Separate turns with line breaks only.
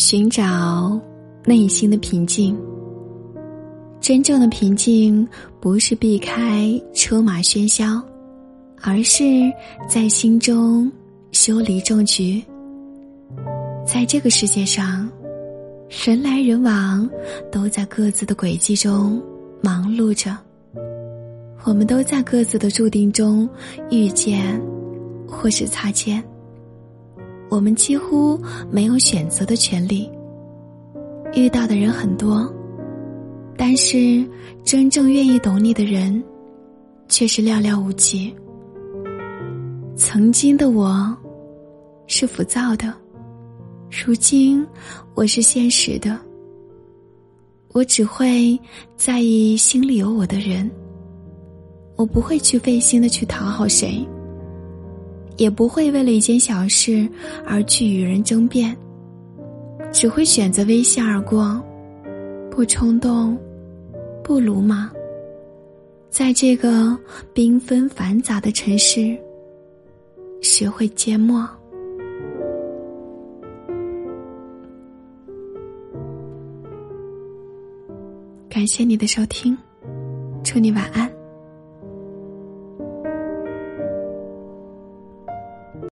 寻找内心的平静。真正的平静，不是避开车马喧嚣，而是在心中修篱种菊。在这个世界上，人来人往，都在各自的轨迹中忙碌着。我们都在各自的注定中遇见，或是擦肩。我们几乎没有选择的权利。遇到的人很多。但是，真正愿意懂你的人，却是寥寥无几。曾经的我，是浮躁的；如今，我是现实的。我只会在意心里有我的人，我不会去费心的去讨好谁，也不会为了一件小事而去与人争辩，只会选择微笑而过，不冲动。不鲁莽，在这个缤纷繁杂的城市，学会缄默。感谢你的收听，祝你晚安。